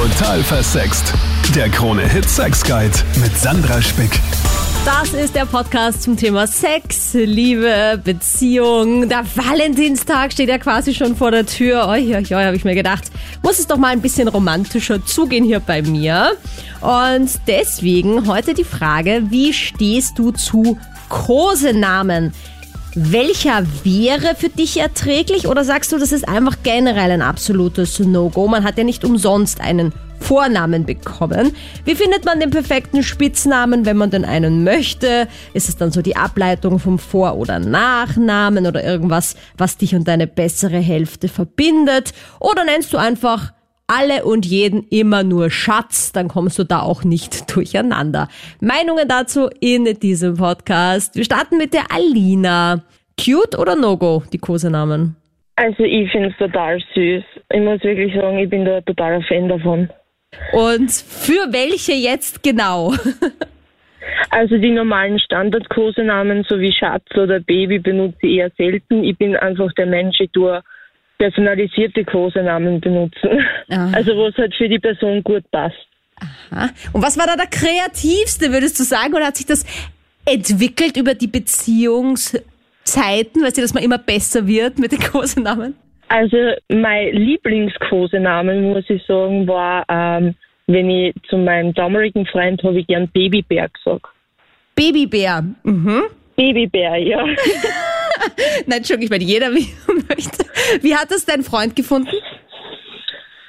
Total versext. Der Krone Hit Sex Guide mit Sandra Spick. Das ist der Podcast zum Thema Sex, Liebe, Beziehung. Der Valentinstag steht ja quasi schon vor der Tür. Oi, oi, oi, habe ich mir gedacht, muss es doch mal ein bisschen romantischer zugehen hier bei mir. Und deswegen heute die Frage, wie stehst du zu Kosenamen? Welcher wäre für dich erträglich oder sagst du, das ist einfach generell ein absolutes No-Go? Man hat ja nicht umsonst einen Vornamen bekommen. Wie findet man den perfekten Spitznamen, wenn man denn einen möchte? Ist es dann so die Ableitung vom Vor- oder Nachnamen oder irgendwas, was dich und deine bessere Hälfte verbindet? Oder nennst du einfach alle und jeden immer nur Schatz, dann kommst du da auch nicht durcheinander. Meinungen dazu in diesem Podcast. Wir starten mit der Alina. Cute oder No-Go, die Kosenamen? Also ich finde es total süß. Ich muss wirklich sagen, ich bin da totaler Fan davon. Und für welche jetzt genau? Also die normalen Standard-Kosenamen, so wie Schatz oder Baby, benutze ich eher selten. Ich bin einfach der Mensch, ich tue personalisierte Kosenamen benutzen. Aha. Also wo es halt für die Person gut passt. Aha. Und was war da der kreativste, würdest du sagen? Oder hat sich das entwickelt über die Beziehungszeiten? Weißt du, dass man immer besser wird mit den Kosenamen? Also mein Lieblingskosenamen, muss ich sagen, war, ähm, wenn ich zu meinem damaligen Freund habe ich gern Babybär gesagt. Babybär. Mhm. Babybär, ja. Nein, Entschuldigung, ich meine, jeder wie möchte. Wie hat das dein Freund gefunden?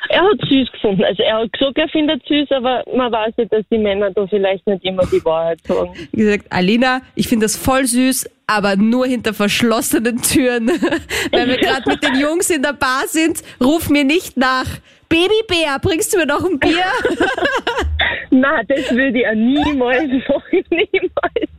Er hat süß gefunden. Also er hat gesagt, er findet süß, aber man weiß ja, dass die Männer da vielleicht nicht immer die Wahrheit sagen. Wie gesagt, Alina, ich finde das voll süß, aber nur hinter verschlossenen Türen. Wenn wir gerade mit den Jungs in der Bar sind, ruf mir nicht nach. Babybär, bringst du mir noch ein Bier? Nein, das würde ich auch niemals sagen, niemals.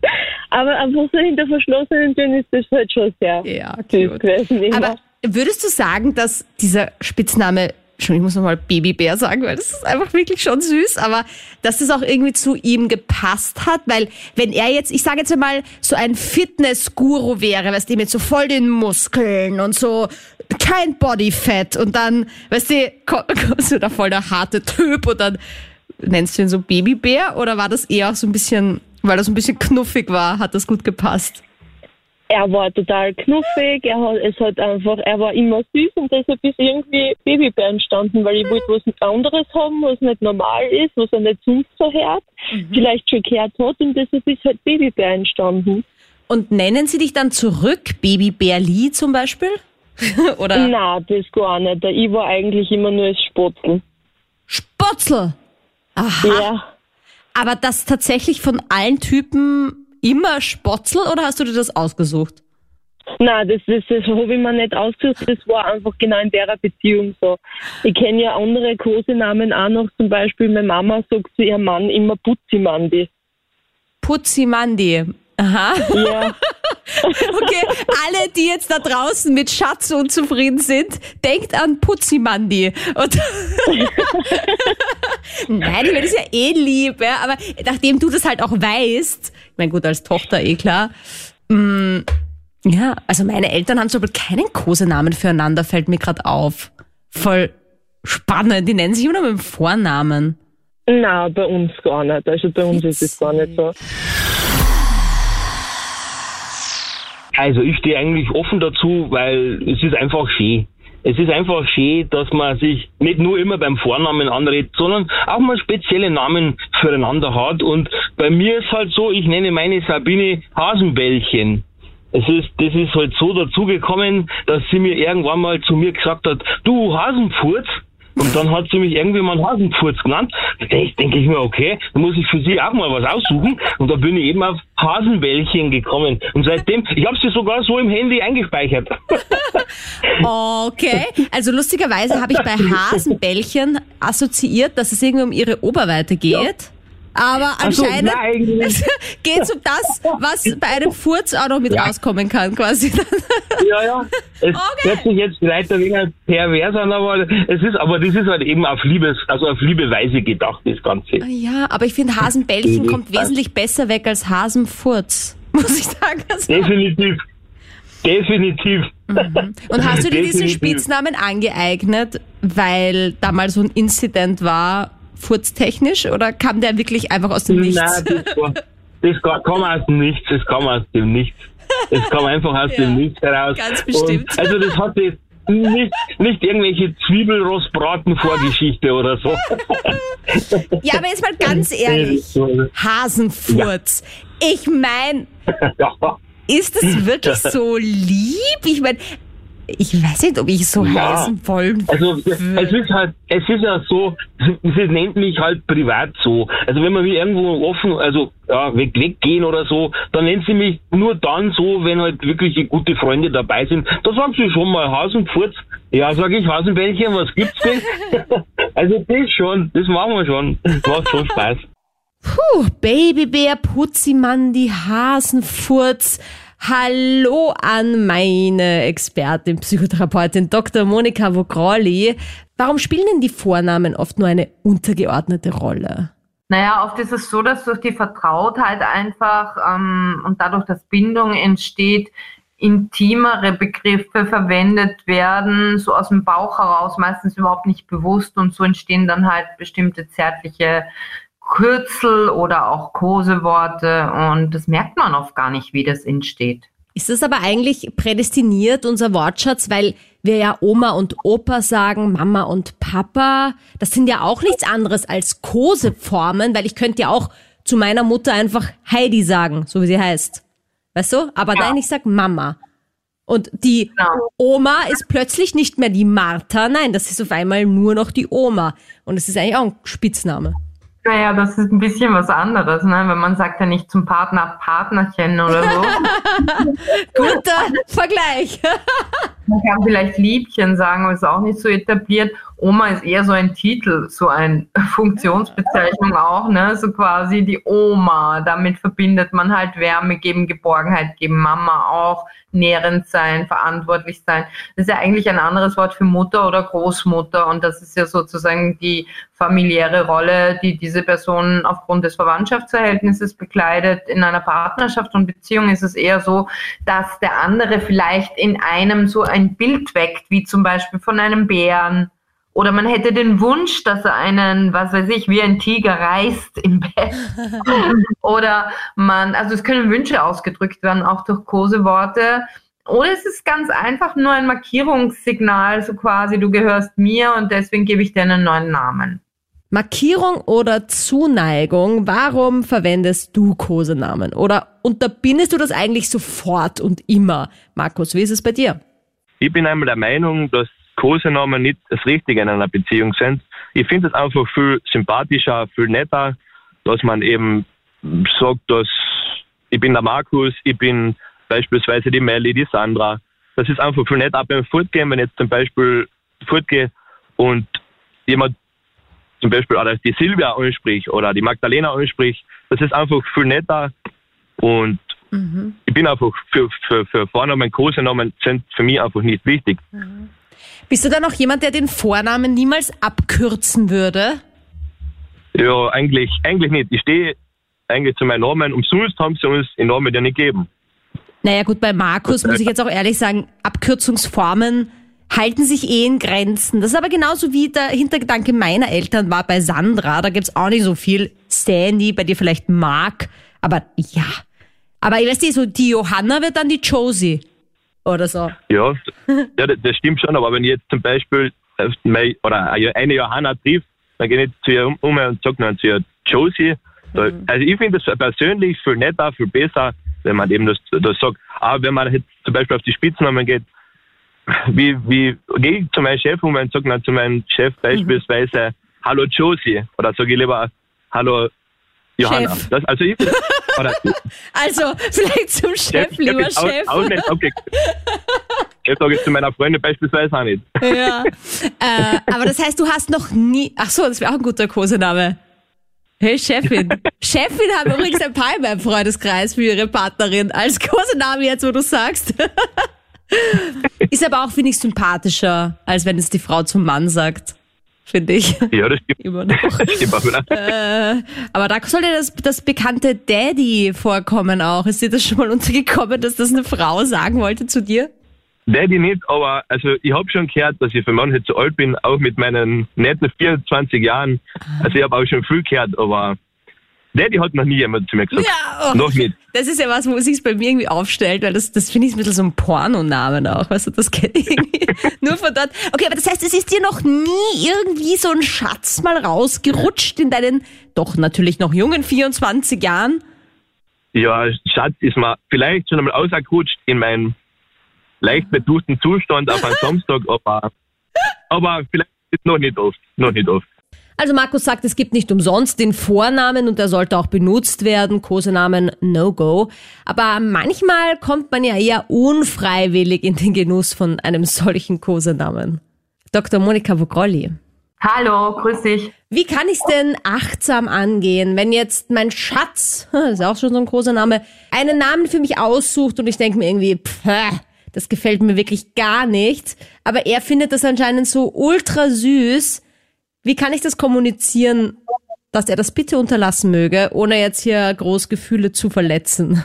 Aber einfach so hinter verschlossenen Türen ist das halt schon sehr Ja, süß gewesen. immer. Aber würdest du sagen, dass dieser Spitzname, schon ich muss nochmal Babybär sagen, weil das ist einfach wirklich schon süß, aber dass das auch irgendwie zu ihm gepasst hat, weil wenn er jetzt, ich sage jetzt einmal, so ein Fitness-Guru wäre, weißt du, mit so voll den Muskeln und so kein Bodyfat und dann, weißt du, ko- kommst du da voll der harte Typ und dann nennst du ihn so Babybär oder war das eher auch so ein bisschen, weil das ein bisschen knuffig war, hat das gut gepasst? er war total knuffig, er hat, es hat einfach, er war immer süß und deshalb ist irgendwie Babybär entstanden, weil ich wollte was anderes haben, was nicht normal ist, was er nicht sonst so hört, vielleicht schon gehört hat und deshalb ist halt Babybär entstanden. Und nennen sie dich dann zurück, Babybär Lee zum Beispiel? Oder Na, das gar nicht. Ich war eigentlich immer nur als Spotzel. Spotzel? Aha. Ja. Aber das tatsächlich von allen Typen immer Spotzel oder hast du dir das ausgesucht? Nein, das, das, das habe ich mir nicht ausgesucht. Das war einfach genau in der Beziehung so. Ich kenne ja andere Kosenamen auch noch. Zum Beispiel, meine Mama sagt zu ihrem Mann immer Putzimandi. Putzimandi. Aha. Ja, Okay, alle, die jetzt da draußen mit Schatz unzufrieden sind, denkt an Putzimandi. Nein, ich meine, das ist ja eh lieb, ja, aber nachdem du das halt auch weißt, ich meine, gut, als Tochter eh klar, mm, ja, also meine Eltern haben zum Beispiel keinen Kosenamen füreinander, fällt mir gerade auf. Voll spannend, die nennen sich immer nur mit dem Vornamen. na, bei uns gar nicht. Also bei uns ist es gar nicht so. Also ich stehe eigentlich offen dazu, weil es ist einfach schön. Es ist einfach schön, dass man sich nicht nur immer beim Vornamen anredet, sondern auch mal spezielle Namen füreinander hat. Und bei mir ist halt so, ich nenne meine Sabine Hasenbällchen. Es ist, das ist halt so dazugekommen, dass sie mir irgendwann mal zu mir gesagt hat, du Hasenfurz. Und dann hat sie mich irgendwie mal Hasenfurz genannt. Da denke denk ich mir, okay, dann muss ich für sie auch mal was aussuchen. Und da bin ich eben auf Hasenbällchen gekommen. Und seitdem, ich habe sie sogar so im Handy eingespeichert. Okay, also lustigerweise habe ich bei Hasenbällchen assoziiert, dass es irgendwie um ihre Oberweite geht. Aber so, anscheinend geht es um das, was bei einem Furz auch noch mit Ja. rauskommen kann, quasi. Ja, ja. Es Okay. hört sich jetzt vielleicht ein wenig pervers an, aber es ist, aber das ist halt eben auf Liebes, also auf Liebeweise gedacht, das Ganze. Ja, aber ich finde Hasenbällchen kommt wesentlich besser weg als Hasenfurz, muss ich sagen. Also, Definitiv. Definitiv. Und hast du dir diesen Definitiv. Spitznamen angeeignet, weil da mal so ein Incident war, furztechnisch, oder kam der wirklich einfach aus dem Nichts? Nein, das, war, das ka- kam aus dem Nichts, das kam aus dem Nichts. Das kam einfach aus Ja, dem Nichts heraus. ganz bestimmt. Und, also das hatte nicht, nicht irgendwelche Zwiebelrostbraten-Vorgeschichte oder so. Ja, aber jetzt mal ganz ehrlich, Hasenfurz. Ich meine, ja. ist es wirklich so lieb? Ich meine, ich weiß nicht, ob ich so Ja. heißen wollen Also es ist halt, es ist ja so, es nennt mich halt privat so. Also wenn wir wie irgendwo offen, also ja, weg, weggehen oder so, dann nennt sie mich nur dann so, wenn halt wirklich gute Freunde dabei sind. Da sagt sie schon mal Hasenpfurz. Ja, sag ich Hasenbällchen, was gibt's denn? also das schon, das machen wir schon. Das macht schon Spaß. Puh, Babybär, Putzimann, die Hasenfurz. Hallo an meine Expertin, Psychotherapeutin Dr. Monika Vogrolli. Warum spielen denn die Vornamen oft nur eine untergeordnete Rolle? Naja, oft ist es so, dass durch die Vertrautheit einfach ähm, und dadurch, dass Bindung entsteht, intimere Begriffe verwendet werden, so aus dem Bauch heraus, meistens überhaupt nicht bewusst und so entstehen dann halt bestimmte zärtliche Kürzel oder auch Koseworte und das merkt man oft gar nicht, wie das entsteht. Ist das aber eigentlich prädestiniert, unser Wortschatz, weil wir ja Oma und Opa sagen, Mama und Papa, das sind ja auch nichts anderes als Koseformen, weil ich könnte ja auch zu meiner Mutter einfach Heidi sagen, so wie sie heißt. Weißt du? Aber nein, ich sag Mama. Und die Genau. Oma ist plötzlich nicht mehr die Martha, nein, das ist auf einmal nur noch die Oma. Und es ist eigentlich auch ein Spitzname. Naja, das ist ein bisschen was anderes, ne? wenn man sagt ja nicht zum Partner Partnerchen oder so. Guter Vergleich. Man kann vielleicht Liebchen sagen, aber ist auch nicht so etabliert. Oma ist eher so ein Titel, so eine Funktionsbezeichnung auch, ne? So quasi die Oma. Damit verbindet man halt Wärme geben, Geborgenheit geben, Mama auch, nährend sein, verantwortlich sein. Das ist ja eigentlich ein anderes Wort für Mutter oder Großmutter und das ist ja sozusagen die familiäre Rolle, die diese Person aufgrund des Verwandtschaftsverhältnisses bekleidet. In einer Partnerschaft und Beziehung ist es eher so, dass der andere vielleicht in einem so ein Bild weckt, wie zum Beispiel von einem Bären. Oder man hätte den Wunsch, dass er einen, was weiß ich, wie ein Tiger reißt im Bett. Oder man, also es können Wünsche ausgedrückt werden, auch durch Koseworte. Oder es ist ganz einfach nur ein Markierungssignal, so quasi, du gehörst mir und deswegen gebe ich dir einen neuen Namen. Markierung oder Zuneigung, warum verwendest du Kosenamen? Oder unterbindest du das eigentlich sofort und immer? Markus, wie ist es bei dir? Ich bin einmal der Meinung, dass Kosenamen nicht das Richtige in einer Beziehung sind. Ich finde es einfach viel sympathischer, viel netter, dass man eben sagt, dass ich bin der Markus, ich bin beispielsweise die Melly, die Sandra. Das ist einfach viel nett, auch beim Fortgehen, wenn ich jetzt zum Beispiel fortgehe und jemand zum Beispiel oder die Silvia anspricht oder die Magdalena anspricht, das ist einfach viel netter und ich bin einfach für, für, für Vornamen, Kosenamen sind für mich einfach nicht wichtig. Bist du dann auch jemand, der den Vornamen niemals abkürzen würde? Ja, eigentlich, eigentlich nicht. Ich stehe eigentlich zu meinem Namen. Umsonst haben sie uns den Namen ja nicht gegeben. Naja gut, bei Markus muss ich jetzt auch ehrlich sagen, Abkürzungsformen halten sich eh in Grenzen. Das ist aber genauso wie der Hintergedanke meiner Eltern war bei Sandra. Da gibt's auch nicht so viel Sandy, bei dir vielleicht Mark. Aber ja. Aber ich weiß nicht, so die Johanna wird dann die Josie. Oder so. Ja, ja das, das stimmt schon. Aber wenn ich jetzt zum Beispiel mein, oder eine Johanna trifft, dann gehe ich zu ihr um um und sage dann zu ihr Josie. Da, Also ich finde es persönlich viel netter, viel besser, wenn man eben das, das sagt. Aber wenn man jetzt zum Beispiel auf die Spitznamen geht, wie, wie gehe ich zu meinem Chef um und sage dann zu meinem Chef beispielsweise Hallo Josie oder sage ich lieber Hallo Johanna. Das, also ich, oder, Also, vielleicht zum Chef, lieber ist auch- Chef. Auch, nicht, okay. Das sage ich zu meiner Freundin beispielsweise auch nicht. Ja. Äh, aber das heißt, du hast noch nie. Ach so, das wäre auch ein guter Kosename. Hey Chefin. Chefin haben übrigens ein paar in meinem Freundeskreis für ihre Partnerin als Kosename jetzt, wo du sagst. Ist aber auch, finde ich, sympathischer, als wenn es die Frau zum Mann sagt. Finde ich. Ja, das stimmt. Immer noch. Das stimmt auch wieder. Äh, aber da sollte das, das bekannte Daddy vorkommen auch. Ist dir das schon mal untergekommen, dass das eine Frau sagen wollte zu dir? Daddy nicht, aber also ich habe schon gehört, dass ich für manche zu alt bin, auch mit meinen netten 24 Jahren. Also ich habe auch schon viel gehört, aber Daddy hat noch nie jemand zu mir gesagt. Ja, oh. Noch nicht. Das ist ja was, wo sich bei mir irgendwie aufstellt, weil das, das finde ich ein bisschen so ein Pornonamen auch. Weißt du, das kenne ich irgendwie nur von dort. Okay, aber das heißt, es ist dir noch nie irgendwie so ein Schatz mal rausgerutscht in deinen doch natürlich noch jungen 24 Jahren? Ja, Schatz ist mir vielleicht schon einmal ausgerutscht in meinem leicht betuchten Zustand auf einen Samstag, aber, aber vielleicht noch nicht oft. Noch nicht oft. Also Markus sagt, es gibt nicht umsonst den Vornamen und der sollte auch benutzt werden, Kosenamen No-Go. Aber manchmal kommt man ja eher unfreiwillig in den Genuss von einem solchen Kosenamen. Dr. Monika Vogrolli. Hallo, grüß dich. Wie kann ich es denn achtsam angehen, wenn jetzt mein Schatz, das ist auch schon so ein großer Name, einen Namen für mich aussucht und ich denke mir irgendwie, pff, das gefällt mir wirklich gar nicht, aber er findet das anscheinend so ultra süß. Wie kann ich das kommunizieren, dass er das bitte unterlassen möge, ohne jetzt hier groß Gefühle zu verletzen?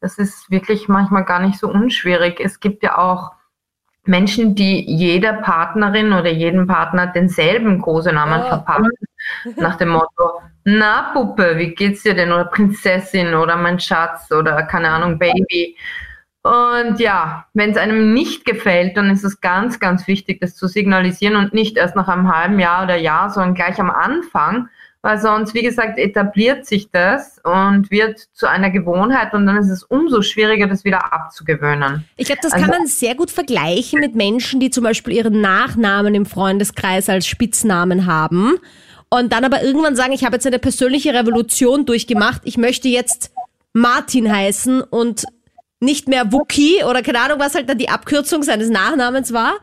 Das ist wirklich manchmal gar nicht so unschwierig. Es gibt ja auch Menschen, die jeder Partnerin oder jedem Partner denselben Kosenamen Oh. verpassen. Nach dem Motto, na Puppe, wie geht's dir denn? Oder Prinzessin oder mein Schatz oder keine Ahnung, Baby. Und ja, wenn es einem nicht gefällt, dann ist es ganz, ganz wichtig, das zu signalisieren und nicht erst nach einem halben Jahr oder Jahr, sondern gleich am Anfang, weil sonst, wie gesagt, etabliert sich das und wird zu einer Gewohnheit und dann ist es umso schwieriger, das wieder abzugewöhnen. Ich glaube, das Also- kann man sehr gut vergleichen mit Menschen, die zum Beispiel ihren Nachnamen im Freundeskreis als Spitznamen haben und dann aber irgendwann sagen, ich habe jetzt eine persönliche Revolution durchgemacht, ich möchte jetzt Martin heißen und nicht mehr Wookie oder keine Ahnung, was halt dann die Abkürzung seines Nachnamens war.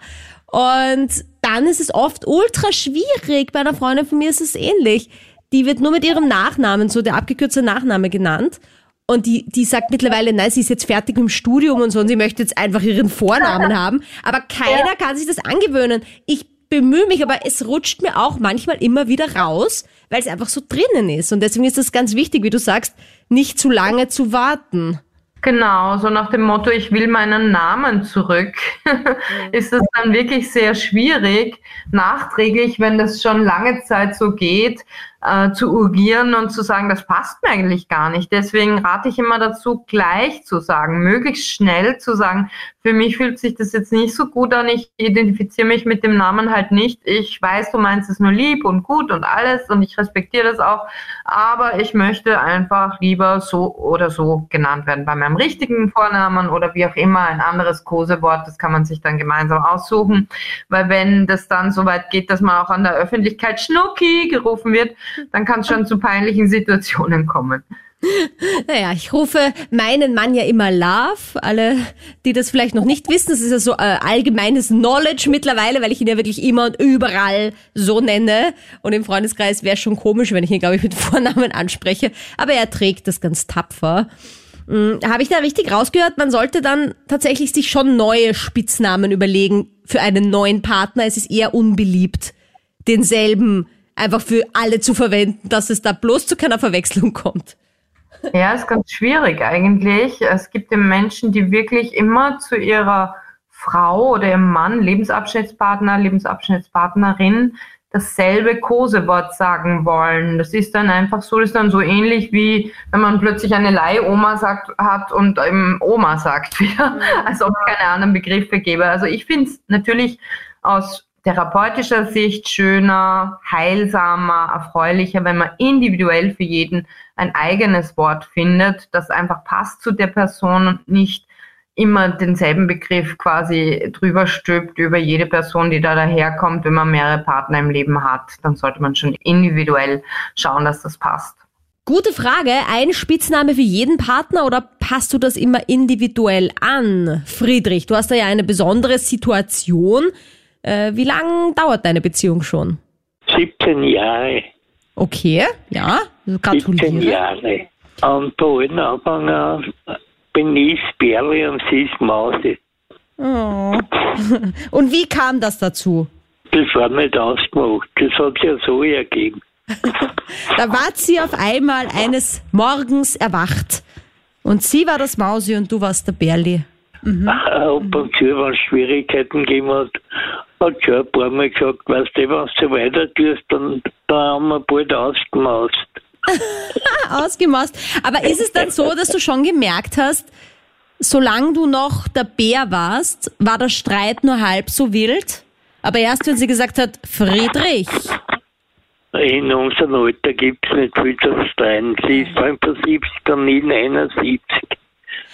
Und dann ist es oft ultra schwierig. Bei einer Freundin von mir ist es ähnlich. Die wird nur mit ihrem Nachnamen, so der abgekürzte Nachname genannt. Und die, die sagt mittlerweile, nein, sie ist jetzt fertig im Studium und so und sie möchte jetzt einfach ihren Vornamen haben. Aber keiner kann sich das angewöhnen. Ich bemühe mich, aber es rutscht mir auch manchmal immer wieder raus, weil es einfach so drinnen ist. Und deswegen ist es ganz wichtig, wie du sagst, nicht zu lange zu warten. Genau, so nach dem Motto, ich will meinen Namen zurück, ist es dann wirklich sehr schwierig, nachträglich, wenn das schon lange Zeit so geht, äh, zu urgieren und zu sagen, das passt mir eigentlich gar nicht. Deswegen rate ich immer dazu, gleich zu sagen, möglichst schnell zu sagen, für mich fühlt sich das jetzt nicht so gut an, ich identifiziere mich mit dem Namen halt nicht. Ich weiß, du meinst es nur lieb und gut und alles und ich respektiere das auch, aber ich möchte einfach lieber so oder so genannt werden bei meinem richtigen Vornamen oder wie auch immer ein anderes Kosewort, das kann man sich dann gemeinsam aussuchen, weil wenn das dann so weit geht, dass man auch an der Öffentlichkeit Schnucki gerufen wird, dann kann es schon zu peinlichen Situationen kommen. Naja, ich rufe meinen Mann ja immer Love. Alle, die das vielleicht noch nicht wissen, das ist ja so äh, allgemeines Knowledge mittlerweile, weil ich ihn ja wirklich immer und überall so nenne. Und im Freundeskreis wäre schon komisch, wenn ich ihn, glaube ich, mit Vornamen anspreche. Aber er trägt das ganz tapfer. Hm, Habe ich da richtig rausgehört? Man sollte dann tatsächlich sich schon neue Spitznamen überlegen für einen neuen Partner. Es ist eher unbeliebt, denselben einfach für alle zu verwenden, dass es da bloß zu keiner Verwechslung kommt. Ja, ist ganz schwierig eigentlich. Es gibt ja Menschen, die wirklich immer zu ihrer Frau oder ihrem Mann, Lebensabschnittspartner, Lebensabschnittspartnerin dasselbe Kosewort sagen wollen. Das ist dann einfach so, das ist dann so ähnlich wie wenn man plötzlich eine Leihoma sagt, hat und eben Oma sagt wieder, als ob es keine anderen Begriffe gäbe. Also ich finde es natürlich aus therapeutischer Sicht schöner, heilsamer, erfreulicher, wenn man individuell für jeden ein eigenes Wort findet, das einfach passt zu der Person und nicht immer denselben Begriff quasi drüber stülpt über jede Person, die da daherkommt. Wenn man mehrere Partner im Leben hat, dann sollte man schon individuell schauen, dass das passt. Gute Frage. Ein Spitzname für jeden Partner oder passt du das immer individuell an? Friedrich, du hast da ja eine besondere Situation. Äh, wie lang dauert deine Beziehung schon? 17 Jahre. Okay, ja, also 17 gratuliere. Jahre. Und von allen Anfang an bin ich Bärli und sie ist Mausi. Oh. Und wie kam das dazu? Das war nicht ausgemacht. Das hat sich ja so ergeben. Da wart sie auf einmal eines Morgens erwacht. Und sie war das Mausi und du warst der Bärli. Ab und zu, wenn es Schwierigkeiten gegeben hat, hat schon ein paar Mal gesagt, weißt du, wenn du so weiter tust, dann, dann haben wir bald ausgemaust. Ausgemaßt. Aber ist es dann so, dass du schon gemerkt hast, solange du noch der Bär warst, war der Streit nur halb so wild? Aber erst, wenn sie gesagt hat, Friedrich, In unserem Alter gibt es nicht viel zu streiten. Sie ist 75 und nie 79.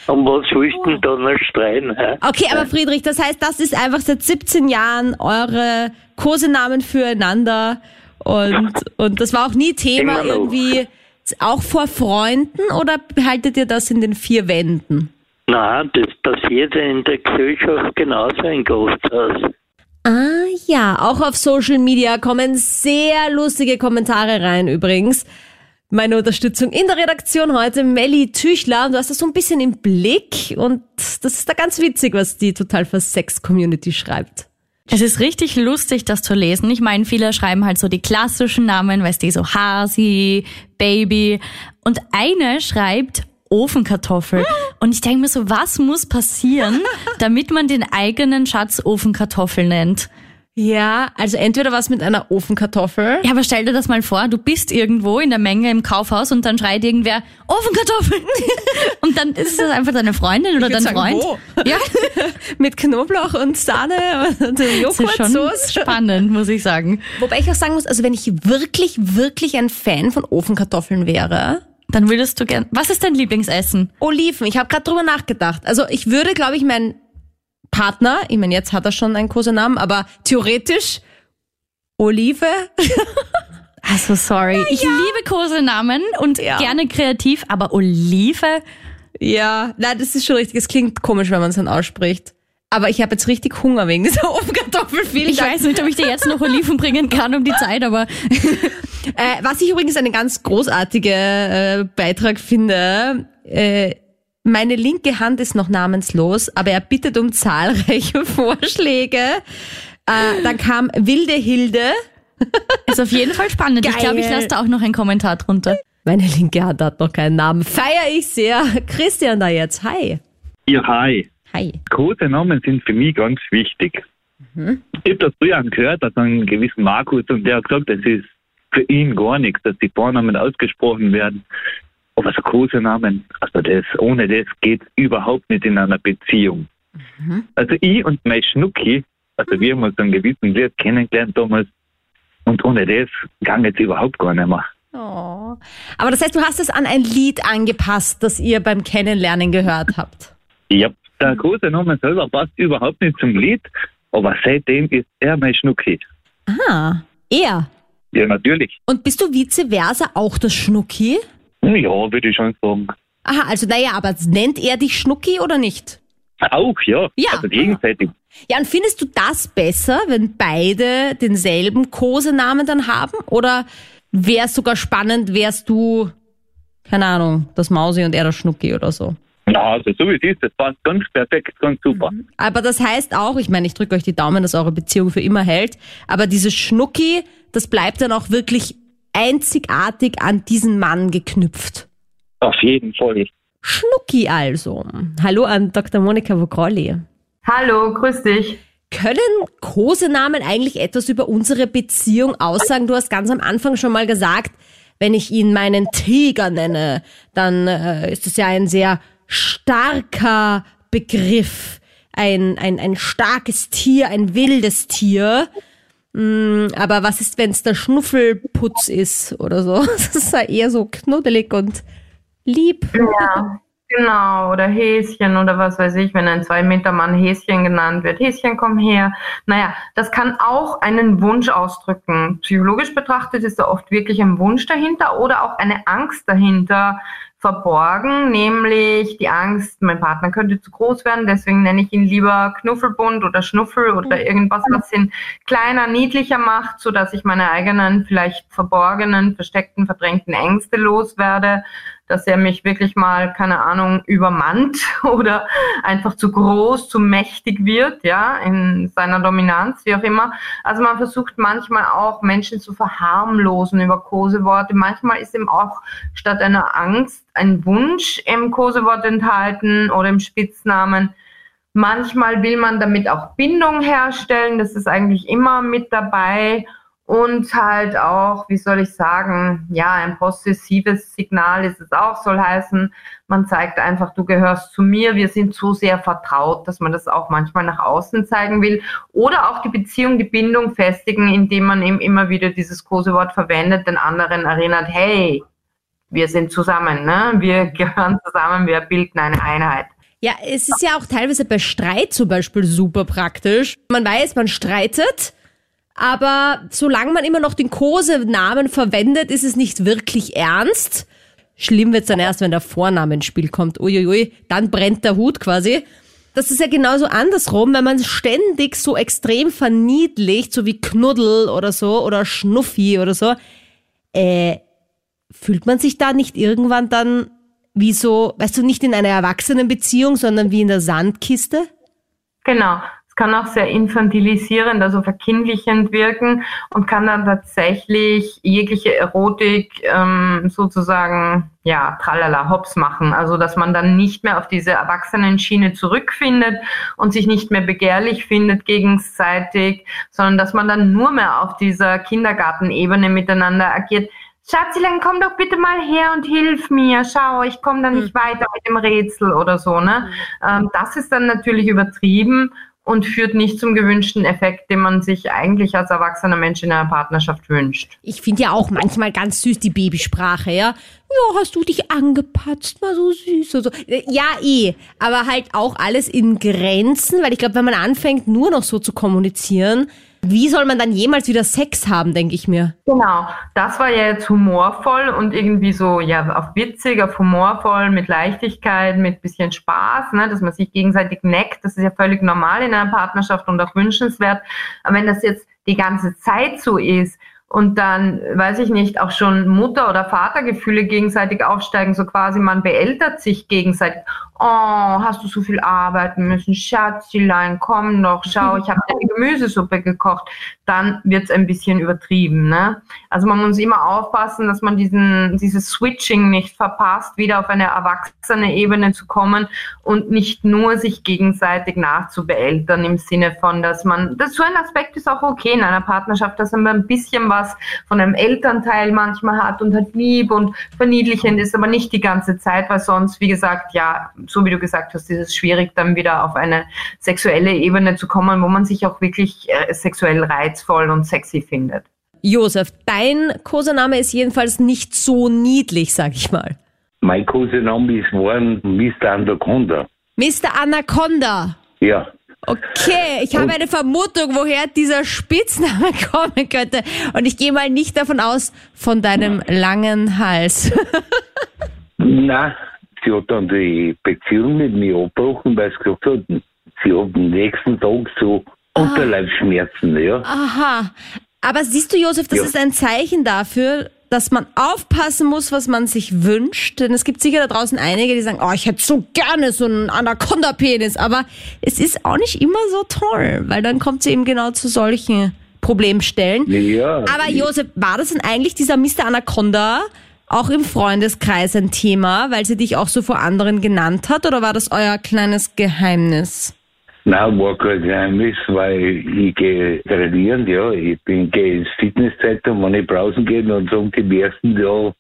Und was willst du denn da noch streiten? Hä? Okay, aber Friedrich, das heißt, das ist einfach seit 17 Jahren eure Kosenamen füreinander und, und das war auch nie Thema irgendwie, auch vor Freunden oder behaltet ihr das in den vier Wänden? Nein, das passiert ja in der Gesellschaft genauso in Gasthaus. Ah ja, auch auf Social Media kommen sehr lustige Kommentare rein übrigens. Meine Unterstützung in der Redaktion heute, Melli Tüchler. Du hast das so ein bisschen im Blick und das ist da ganz witzig, was die Total Sex Community schreibt. Es ist richtig lustig, das zu lesen. Ich meine, viele schreiben halt so die klassischen Namen, weißt du, so Hasi, Baby. Und eine schreibt Ofenkartoffel. Und ich denke mir so, was muss passieren, damit man den eigenen Schatz Ofenkartoffel nennt? Ja, also entweder was mit einer Ofenkartoffel. Ja, aber stell dir das mal vor, du bist irgendwo in der Menge im Kaufhaus und dann schreit irgendwer Ofenkartoffeln. und dann ist das einfach deine Freundin oder dein sagen, Freund. wo? Ja, mit Knoblauch und Sahne und das ist schon Joghurtsoße. spannend, muss ich sagen. Wobei ich auch sagen muss, also wenn ich wirklich, wirklich ein Fan von Ofenkartoffeln wäre, Dann würdest du gern. Was ist dein Lieblingsessen? Oliven. Ich habe gerade drüber nachgedacht. Also ich würde, glaube ich, meinen Partner, ich meine, jetzt hat er schon einen Kosenamen, aber theoretisch Olive. Also sorry. Ich liebe Kosenamen und Ja. gerne kreativ, aber Olive? Ja, nein, das ist schon richtig. Es klingt komisch, wenn man es dann ausspricht. Aber ich habe jetzt richtig Hunger wegen dieser Ofenkartoffel. Vielen Ich Dank. weiß nicht, ob ich dir jetzt noch Oliven bringen kann um die Zeit, aber Äh, was ich übrigens eine ganz großartige äh, Beitrag finde, äh, meine linke Hand ist noch namenslos, aber er bittet um zahlreiche Vorschläge. Äh, dann kam Wilde Hilde. ist auf jeden Fall spannend. Ich glaube, ich Geil. lasse da auch noch einen Kommentar drunter. Meine linke Hand hat noch keinen Namen. Feier ich sehr. Christian da jetzt. Hi. Ja, hi. Hi. Kosenamen sind für mich ganz wichtig. Ich habe das früher gehört, dass einen gewissen Markus und der hat gesagt, das ist für ihn gar nichts, dass die Vornamen ausgesprochen werden. Aber so Kosenamen, also das, ohne das geht überhaupt nicht in einer Beziehung. Also ich und mein Schnucki, also wir haben uns einen gewissen Lied kennengelernt damals und ohne das ging jetzt überhaupt gar nicht mehr. Oh. Aber das heißt, du hast es an ein Lied angepasst, das ihr beim Kennenlernen gehört habt. Ja, der Kosename selber passt überhaupt nicht zum Lied, aber seitdem ist er mein Schnucki. Ah, er. Ja, natürlich. Und bist du vice versa auch das Schnucki? Ja, würde ich schon sagen. Aha, also naja, aber nennt er dich Schnucki oder nicht? Auch, ja. Ja. Also gegenseitig. Ja, und findest du das besser, wenn beide denselben Kosenamen dann haben? Oder wäre es sogar spannend, wärst du, keine Ahnung, das Mausi und er das Schnucki oder so? Na, also so wie es ist, das passt ganz perfekt, ganz super. Aber das heißt auch, ich meine, ich drücke euch die Daumen, dass eure Beziehung für immer hält, aber dieses Schnucki, das bleibt dann auch wirklich einzigartig an diesen Mann geknüpft. Auf jeden Fall. Schnucki also. Hallo an Dr. Monika Vogrolli. Hallo, grüß dich. Können Kosenamen eigentlich etwas über unsere Beziehung aussagen? Du hast ganz am Anfang schon mal gesagt, wenn ich ihn meinen Tiger nenne, dann äh, ist es ja ein sehr starker Begriff. Ein, ein, ein starkes Tier, ein wildes Tier. Mm, aber was ist, wenn es der Schnuffelputz ist oder so? Das ist ja eher so knuddelig und lieb. Ja, genau. Oder Häschen oder was weiß ich, wenn ein Zwei-Meter-Mann Häschen genannt wird. Häschen, komm her. Naja, das kann auch einen Wunsch ausdrücken. Psychologisch betrachtet ist da oft wirklich ein Wunsch dahinter oder auch eine Angst dahinter verborgen, nämlich die Angst, mein Partner könnte zu groß werden, deswegen nenne ich ihn lieber Knuffelbund oder Schnuffel oder irgendwas, was ihn kleiner, niedlicher macht, so dass ich meine eigenen, vielleicht verborgenen, versteckten, verdrängten Ängste loswerde, dass er mich wirklich mal, keine Ahnung, übermannt oder einfach zu groß, zu mächtig wird, ja, in seiner Dominanz, wie auch immer. Also man versucht manchmal auch Menschen zu verharmlosen über Koseworte. Manchmal ist eben auch statt einer Angst ein Wunsch im Kosewort enthalten oder im Spitznamen. Manchmal will man damit auch Bindung herstellen, das ist eigentlich immer mit dabei und halt auch, wie soll ich sagen, ja, ein possessives Signal ist es auch, soll heißen, man zeigt einfach, du gehörst zu mir, wir sind so sehr vertraut, dass man das auch manchmal nach außen zeigen will. Oder auch die Beziehung, die Bindung festigen, indem man eben immer wieder dieses große Wort verwendet, den anderen erinnert, hey, wir sind zusammen, ne? wir gehören zusammen, wir bilden eine Einheit. Ja, es ist ja auch teilweise bei Streit zum Beispiel super praktisch. Man weiß, man streitet, aber solange man immer noch den Kosenamen verwendet, ist es nicht wirklich ernst. Schlimm wird's dann erst, wenn der Vorname ins Spiel kommt. Uiuiui, dann brennt der Hut quasi. Das ist ja genauso andersrum, wenn man ständig so extrem verniedlicht, so wie Knuddel oder so oder Schnuffi oder so, äh, fühlt man sich da nicht irgendwann dann wie so, weißt du, nicht in einer Erwachsenenbeziehung, sondern wie in der Sandkiste? Genau. Es kann auch sehr infantilisierend, also verkindlichend wirken und kann dann tatsächlich jegliche Erotik ähm, sozusagen, ja, tralala, hops machen. Also, dass man dann nicht mehr auf diese Erwachsenenschiene zurückfindet und sich nicht mehr begehrlich findet gegenseitig, sondern dass man dann nur mehr auf dieser Kindergartenebene miteinander agiert Schatzilein, komm doch bitte mal her und hilf mir. Schau, ich komme da nicht mhm. weiter mit dem Rätsel oder so. Ne? Mhm. Ähm, das ist dann natürlich übertrieben und führt nicht zum gewünschten Effekt, den man sich eigentlich als erwachsener Mensch in einer Partnerschaft wünscht. Ich finde ja auch manchmal ganz süß die Babysprache, ja. Ja, hast du dich angepatzt, mal so süß und so. Ja, eh, aber halt auch alles in Grenzen, weil ich glaube, wenn man anfängt, nur noch so zu kommunizieren, wie soll man dann jemals wieder Sex haben, denke ich mir. Genau, das war ja jetzt humorvoll und irgendwie so, ja, auf witzig, auf humorvoll, mit Leichtigkeit, mit bisschen Spaß, ne, dass man sich gegenseitig neckt. Das ist ja völlig normal in einer Partnerschaft und auch wünschenswert. Aber wenn das jetzt die ganze Zeit so ist, und dann, weiß ich nicht, auch schon Mutter- oder Vatergefühle gegenseitig aufsteigen, so quasi man beältert sich gegenseitig oh, hast du so viel arbeiten müssen, Schatzilein, komm doch, schau, ich habe eine Gemüsesuppe gekocht, dann wird's ein bisschen übertrieben. Ne? Also man muss immer aufpassen, dass man diesen, dieses Switching nicht verpasst, wieder auf eine erwachsene Ebene zu kommen und nicht nur sich gegenseitig nachzubeeltern im Sinne von, dass man, das, so ein Aspekt ist auch okay in einer Partnerschaft, dass man ein bisschen was von einem Elternteil manchmal hat und halt lieb und verniedlichend ist, aber nicht die ganze Zeit, weil sonst, wie gesagt, ja, so wie du gesagt hast, ist es schwierig, dann wieder auf eine sexuelle Ebene zu kommen, wo man sich auch wirklich äh, sexuell reizvoll und sexy findet. Josef, dein Kosename ist jedenfalls nicht so niedlich, sag ich mal. Mein Kosename ist worden Mr. Anaconda. Mr. Anaconda? Ja. Okay, ich habe eine Vermutung, woher dieser Spitzname kommen könnte. Und ich gehe mal nicht davon aus, von deinem langen Hals. Na, sie hat dann die Beziehung mit mir abgebrochen, weil sie gesagt hat, sie hat am nächsten Tag so ah. Unterleibsschmerzen, ja. Aha. Aber siehst du, Josef, das ja. ist ein Zeichen dafür, dass man aufpassen muss, was man sich wünscht. Denn es gibt sicher da draußen einige, die sagen, oh, ich hätte so gerne so einen Anaconda-Penis. Aber es ist auch nicht immer so toll, weil dann kommt sie eben genau zu solchen Problemstellen. Ja, Aber Josef, war das denn eigentlich dieser Mr. Anaconda, auch im Freundeskreis ein Thema, weil sie dich auch so vor anderen genannt hat oder war das euer kleines Geheimnis? Nein, war kein Geheimnis, weil ich gehe trainieren, ja. Ich bin, gehe ins Fitnesszentrum, wenn ich brausen gehe, dann sagen die meisten, ja.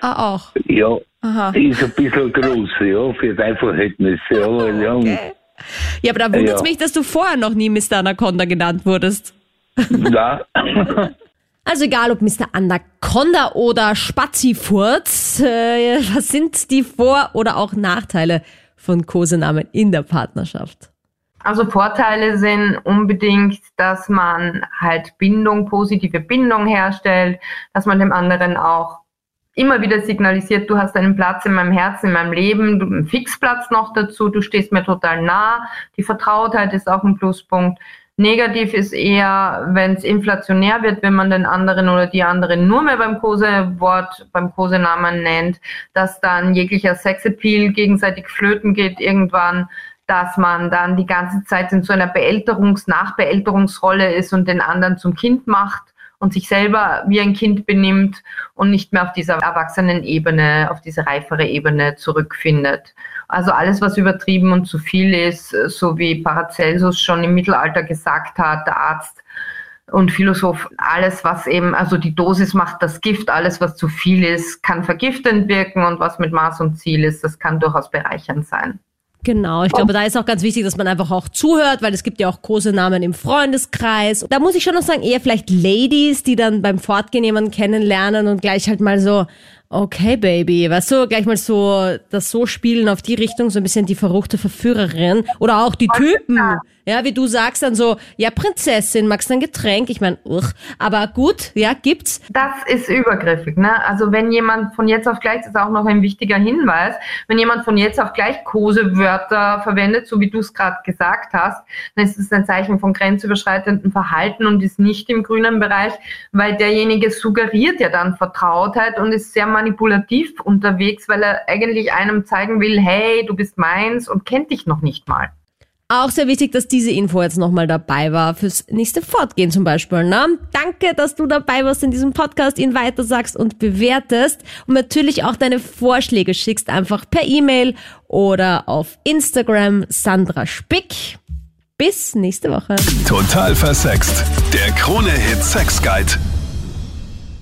Ah, auch? Ja, Aha. ist ein bisschen groß, ja, für dein Verhältnis. Ja, ja. Okay. ja aber da wundert es ja. mich, dass du vorher noch nie Mr. Anaconda genannt wurdest. Nein. Also egal ob Mr. Anaconda oder Spazifurz, äh, was sind die Vor- oder auch Nachteile von Kosenamen in der Partnerschaft? Also Vorteile sind unbedingt, dass man halt Bindung, positive Bindung herstellt, dass man dem anderen auch immer wieder signalisiert, du hast einen Platz in meinem Herzen, in meinem Leben, du, einen Fixplatz noch dazu, du stehst mir total nah. Die Vertrautheit ist auch ein Pluspunkt. Negativ ist eher, wenn es inflationär wird, wenn man den anderen oder die anderen nur mehr beim Kosewort, beim Kosenamen nennt, dass dann jeglicher Sexappeal gegenseitig flöten geht irgendwann, dass man dann die ganze Zeit in so einer Beälterungs-, Nachbeälterungsrolle ist und den anderen zum Kind macht und sich selber wie ein Kind benimmt und nicht mehr auf dieser erwachsenen Ebene, auf diese reifere Ebene zurückfindet. Also alles, was übertrieben und zu viel ist, so wie Paracelsus schon im Mittelalter gesagt hat, der Arzt und Philosoph, alles, was eben, also die Dosis macht das Gift, alles, was zu viel ist, kann vergiftend wirken und was mit Maß und Ziel ist, das kann durchaus bereichernd sein. Genau, ich glaube, da ist auch ganz wichtig, dass man einfach auch zuhört, weil es gibt ja auch Kosenamen im Freundeskreis. Da muss ich schon noch sagen, eher vielleicht Ladies, die dann beim Fortgehen jemanden kennenlernen und gleich halt mal so, okay, Baby, weißt du, gleich mal so das so spielen auf die Richtung, so ein bisschen die verruchte Verführerin. Oder auch die Typen, ja, wie du sagst dann so, ja, Prinzessin, magst du ein Getränk? Ich meine, aber gut, ja, gibt's. Das ist übergriffig, ne? Also wenn jemand von jetzt auf gleich, das ist auch noch ein wichtiger Hinweis, wenn jemand von jetzt auf gleich Kosewörter verwendet, so wie du es gerade gesagt hast, dann ist es ein Zeichen von grenzüberschreitendem Verhalten und ist nicht im grünen Bereich, weil derjenige suggeriert ja dann Vertrautheit und ist sehr manipulativ unterwegs, weil er eigentlich einem zeigen will, hey, du bist meins und kennt dich noch nicht mal. Auch sehr wichtig, dass diese Info jetzt nochmal dabei war fürs nächste Fortgehen zum Beispiel. Ne? Danke, dass du dabei warst in diesem Podcast, ihn weitersagst und bewertest und natürlich auch deine Vorschläge schickst, einfach per E-Mail oder auf Instagram Sandra Spick. Bis nächste Woche. Total versext. Der Krone-Hit Sex Guide.